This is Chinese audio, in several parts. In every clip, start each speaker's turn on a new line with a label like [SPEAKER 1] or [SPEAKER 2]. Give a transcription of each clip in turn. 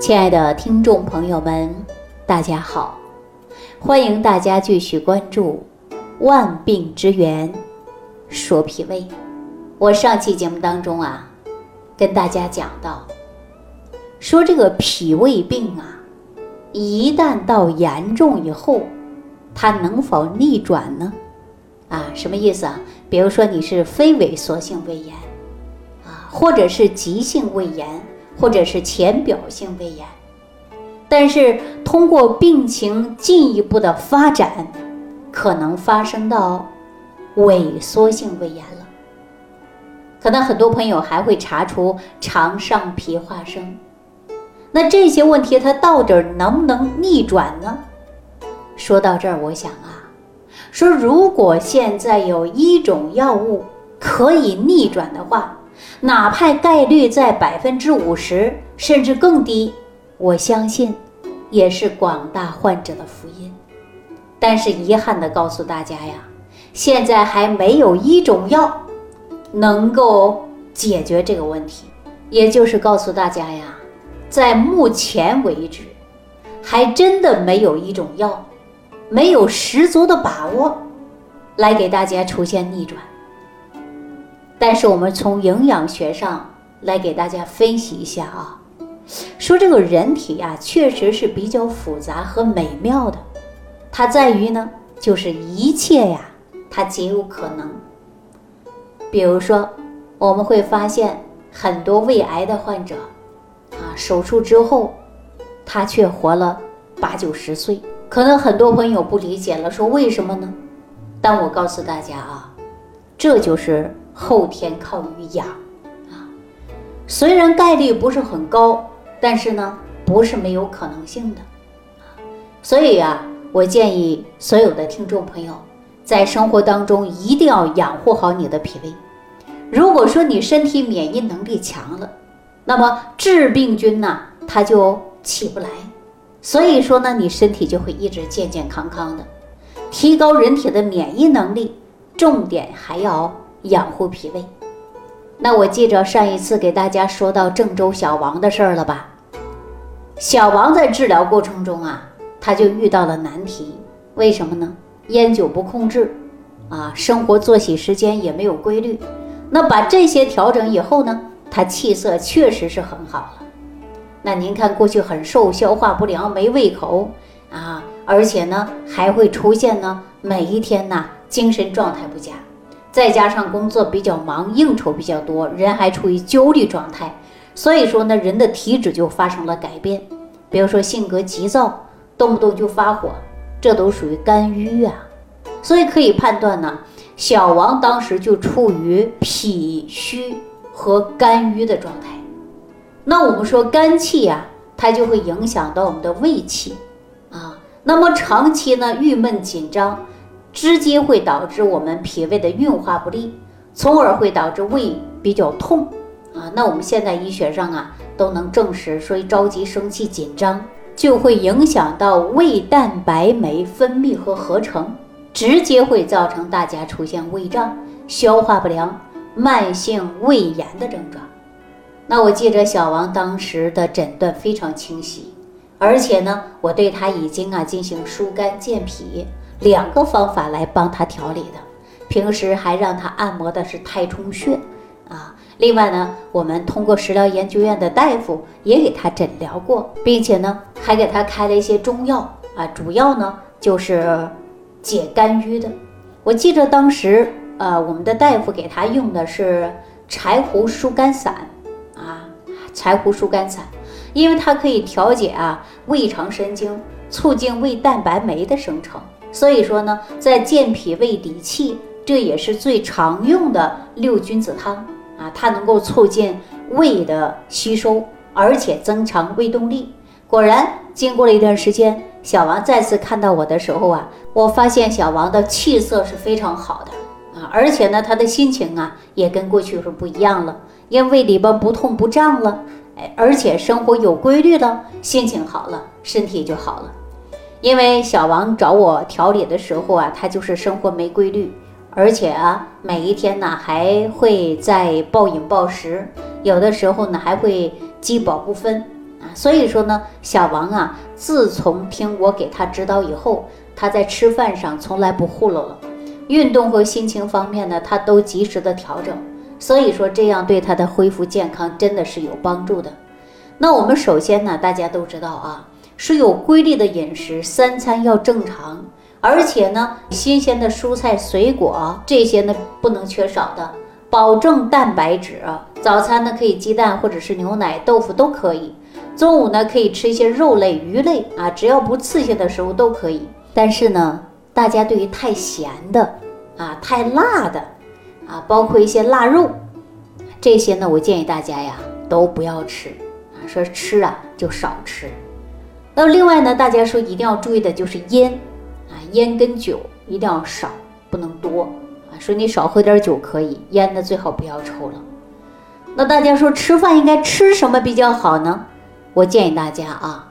[SPEAKER 1] 亲爱的听众朋友们，大家好！欢迎大家继续关注《万病之源说脾胃》。我上期节目当中啊，跟大家讲到，说这个脾胃病啊，一旦到严重以后，它能否逆转呢？啊，什么意思啊？比如说你是非萎缩性胃炎啊，或者是急性胃炎。或者是浅表性胃炎，但是通过病情进一步的发展，可能发生到萎缩性胃炎了。可能很多朋友还会查出肠上皮化生，那这些问题它到底能不能逆转呢？说到这儿，我想啊，说如果现在有一种药物可以逆转的话。哪怕概率在百分之五十甚至更低，我相信也是广大患者的福音。但是遗憾的告诉大家呀，现在还没有一种药能够解决这个问题。也就是告诉大家呀，在目前为止，还真的没有一种药，没有十足的把握来给大家出现逆转。但是我们从营养学上来给大家分析一下啊，说这个人体呀，确实是比较复杂和美妙的，它在于呢，就是一切呀，它皆有可能。比如说，我们会发现很多胃癌的患者，啊，手术之后，他却活了八九十岁。可能很多朋友不理解了，说为什么呢？但我告诉大家啊，这就是。后天靠于养啊，虽然概率不是很高，但是呢，不是没有可能性的。所以啊，我建议所有的听众朋友，在生活当中一定要养护好你的脾胃。如果说你身体免疫能力强了，那么致病菌呢，它就起不来。所以说呢，你身体就会一直健健康康的。提高人体的免疫能力，重点还要。养护脾胃，那我记着上一次给大家说到郑州小王的事儿了吧？小王在治疗过程中啊，他就遇到了难题，为什么呢？烟酒不控制，啊，生活作息时间也没有规律。那把这些调整以后呢，他气色确实是很好了。那您看过去很瘦，消化不良，没胃口啊，而且呢还会出现呢，每一天呢精神状态不佳。再加上工作比较忙，应酬比较多，人还处于焦虑状态，所以说呢，人的体质就发生了改变。比如说性格急躁，动不动就发火，这都属于肝郁啊。所以可以判断呢，小王当时就处于脾虚和肝郁的状态。那我们说肝气呀，它就会影响到我们的胃气啊。那么长期呢，郁闷紧张。直接会导致我们脾胃的运化不利，从而会导致胃比较痛啊。那我们现在医学上啊都能证实，说着急、生气、紧张就会影响到胃蛋白酶分泌和合成，直接会造成大家出现胃胀、消化不良、慢性胃炎的症状。那我记着小王当时的诊断非常清晰，而且呢，我对他已经啊进行疏肝健脾。两个方法来帮他调理的，平时还让他按摩的是太冲穴啊。另外呢，我们通过食疗研究院的大夫也给他诊疗过，并且呢还给他开了一些中药啊，主要呢就是解肝郁的。我记着当时呃，我们的大夫给他用的是柴胡疏肝散啊，柴胡疏肝散，因为它可以调节啊胃肠神经，促进胃蛋白酶的生成。所以说呢，在健脾胃理气，这也是最常用的六君子汤啊，它能够促进胃的吸收，而且增强胃动力。果然，经过了一段时间，小王再次看到我的时候啊，我发现小王的气色是非常好的啊，而且呢，他的心情啊也跟过去是不一样了，因为胃里边不痛不胀了，哎，而且生活有规律了，心情好了，身体就好了。因为小王找我调理的时候啊，他就是生活没规律，而且啊，每一天呢还会在暴饮暴食，有的时候呢还会饥饱不分啊。所以说呢，小王啊，自从听我给他指导以后，他在吃饭上从来不糊弄了，运动和心情方面呢，他都及时的调整。所以说这样对他的恢复健康真的是有帮助的。那我们首先呢，大家都知道啊，是有规律的饮食，三餐要正常，而且呢，新鲜的蔬菜水果这些呢不能缺少的，保证蛋白质。早餐呢可以鸡蛋或者是牛奶、豆腐都可以。中午呢可以吃一些肉类、鱼类啊，只要不刺激的食物都可以。但是呢，大家对于太咸的啊、太辣的啊，包括一些腊肉这些呢，我建议大家呀都不要吃啊。说吃啊就少吃，那另外呢，大家说一定要注意的就是烟啊，烟跟酒一定要少，不能多啊。说你少喝点酒可以，烟呢最好不要抽了。那大家说吃饭应该吃什么比较好呢？我建议大家啊，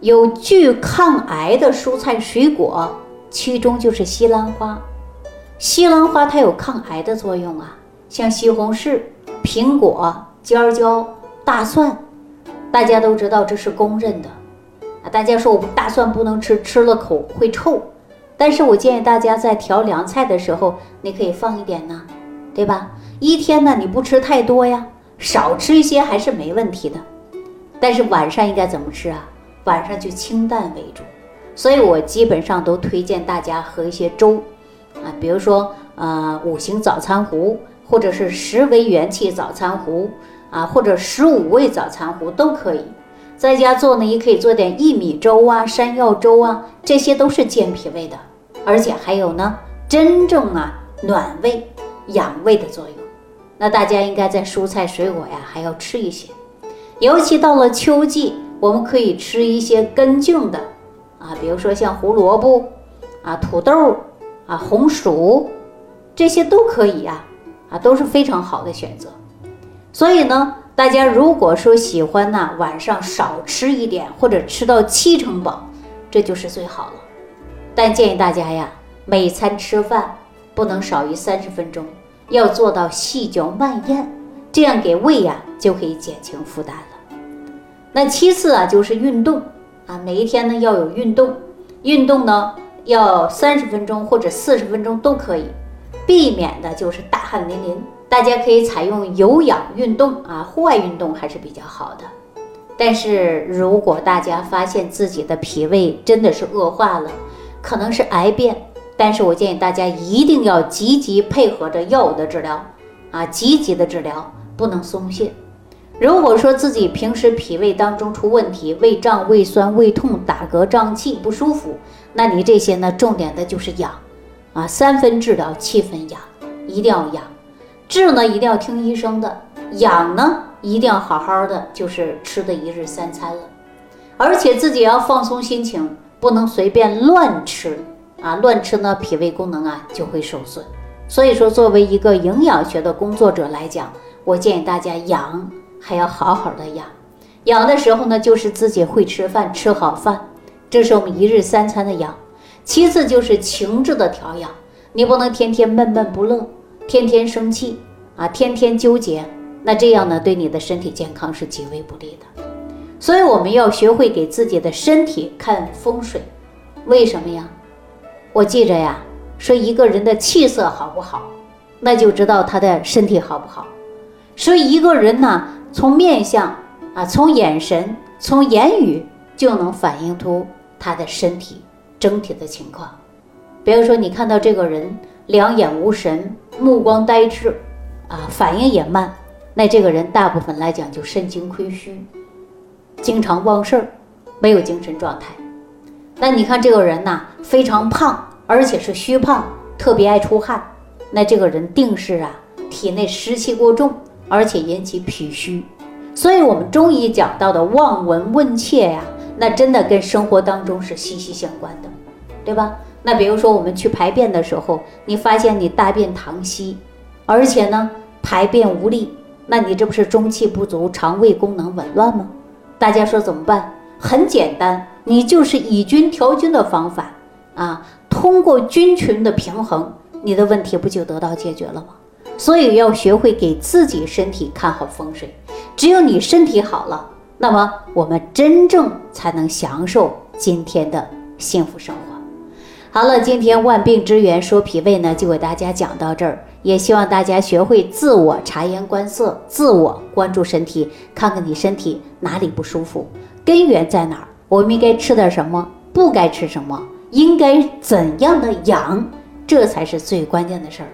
[SPEAKER 1] 有具抗癌的蔬菜水果，其中就是西兰花。西兰花它有抗癌的作用啊，像西红柿、苹果、尖椒。大蒜，大家都知道这是公认的啊。大家说我大蒜不能吃，吃了口会臭。但是我建议大家在调凉菜的时候，你可以放一点呢，对吧？一天呢你不吃太多呀，少吃一些还是没问题的。但是晚上应该怎么吃啊？晚上就清淡为主。所以我基本上都推荐大家喝一些粥啊，比如说呃五行早餐糊，或者是十味元气早餐糊。啊，或者十五味早餐糊都可以，在家做呢，也可以做点薏米粥啊、山药粥啊，这些都是健脾胃的，而且还有呢，真正啊暖胃养胃的作用。那大家应该在蔬菜水果呀还要吃一些，尤其到了秋季，我们可以吃一些根茎的啊，比如说像胡萝卜啊、土豆啊、红薯，这些都可以呀，啊都是非常好的选择。所以呢，大家如果说喜欢呢，晚上少吃一点，或者吃到七成饱，这就是最好了。但建议大家呀，每餐吃饭不能少于三十分钟，要做到细嚼慢咽，这样给胃呀就可以减轻负担了。那其次啊，就是运动啊，每一天呢要有运动，运动呢要三十分钟或者四十分钟都可以，避免的就是大汗淋淋。大家可以采用有氧运动啊，户外运动还是比较好的。但是如果大家发现自己的脾胃真的是恶化了，可能是癌变，但是我建议大家一定要积极配合着药物的治疗啊，积极的治疗，不能松懈。如果说自己平时脾胃当中出问题，胃胀、胃酸、胃痛、打嗝、胀气不舒服，那你这些呢，重点的就是养啊，三分治疗，七分养，一定要养。治呢一定要听医生的，养呢一定要好好的，就是吃的一日三餐了，而且自己要放松心情，不能随便乱吃啊，乱吃呢脾胃功能啊就会受损。所以说，作为一个营养学的工作者来讲，我建议大家养还要好好的养，养的时候呢就是自己会吃饭，吃好饭，这是我们一日三餐的养。其次就是情志的调养，你不能天天闷闷不乐。天天生气啊，天天纠结，那这样呢，对你的身体健康是极为不利的。所以我们要学会给自己的身体看风水。为什么呀？我记着呀，说一个人的气色好不好，那就知道他的身体好不好。所以一个人呢，从面相啊，从眼神，从言语，就能反映出他的身体整体的情况。比如说，你看到这个人。两眼无神，目光呆滞，啊，反应也慢，那这个人大部分来讲就肾精亏虚，经常忘事儿，没有精神状态。那你看这个人呐，非常胖，而且是虚胖，特别爱出汗，那这个人定是啊，体内湿气过重，而且引起脾虚。所以，我们中医讲到的望闻问切呀，那真的跟生活当中是息息相关的，对吧？那比如说，我们去排便的时候，你发现你大便溏稀，而且呢排便无力，那你这不是中气不足、肠胃功能紊乱吗？大家说怎么办？很简单，你就是以菌调菌的方法啊，通过菌群的平衡，你的问题不就得到解决了吗？所以要学会给自己身体看好风水，只有你身体好了，那么我们真正才能享受今天的幸福生活。好了，今天万病之源说脾胃呢，就给大家讲到这儿。也希望大家学会自我察言观色，自我关注身体，看看你身体哪里不舒服，根源在哪儿，我们应该吃点什么，不该吃什么，应该怎样的养，这才是最关键的事儿。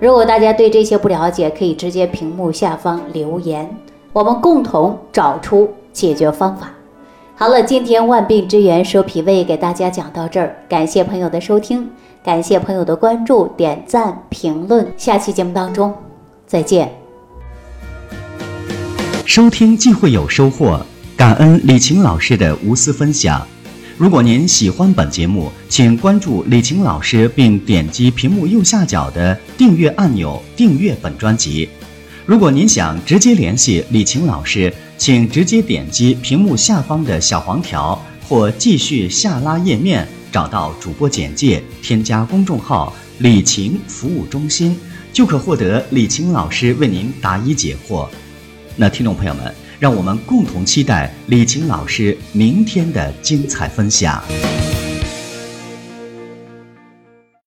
[SPEAKER 1] 如果大家对这些不了解，可以直接屏幕下方留言，我们共同找出解决方法。好了，今天万病之源说脾胃给大家讲到这儿，感谢朋友的收听。感谢朋友的关注、点赞、评论，下期节目当中再见。
[SPEAKER 2] 收听既会有收获，感恩李晴老师的无私分享。如果您喜欢本节目，请关注李晴老师，并点击屏幕右下角的订阅按钮，订阅本专辑。如果您想直接联系李晴老师，请直接点击屏幕下方的小黄条，或继续下拉页面。找到主播简介，添加公众号“李晴服务中心”，就可获得李晴老师为您答疑解惑。那听众朋友们，让我们共同期待李晴老师明天的精彩分享。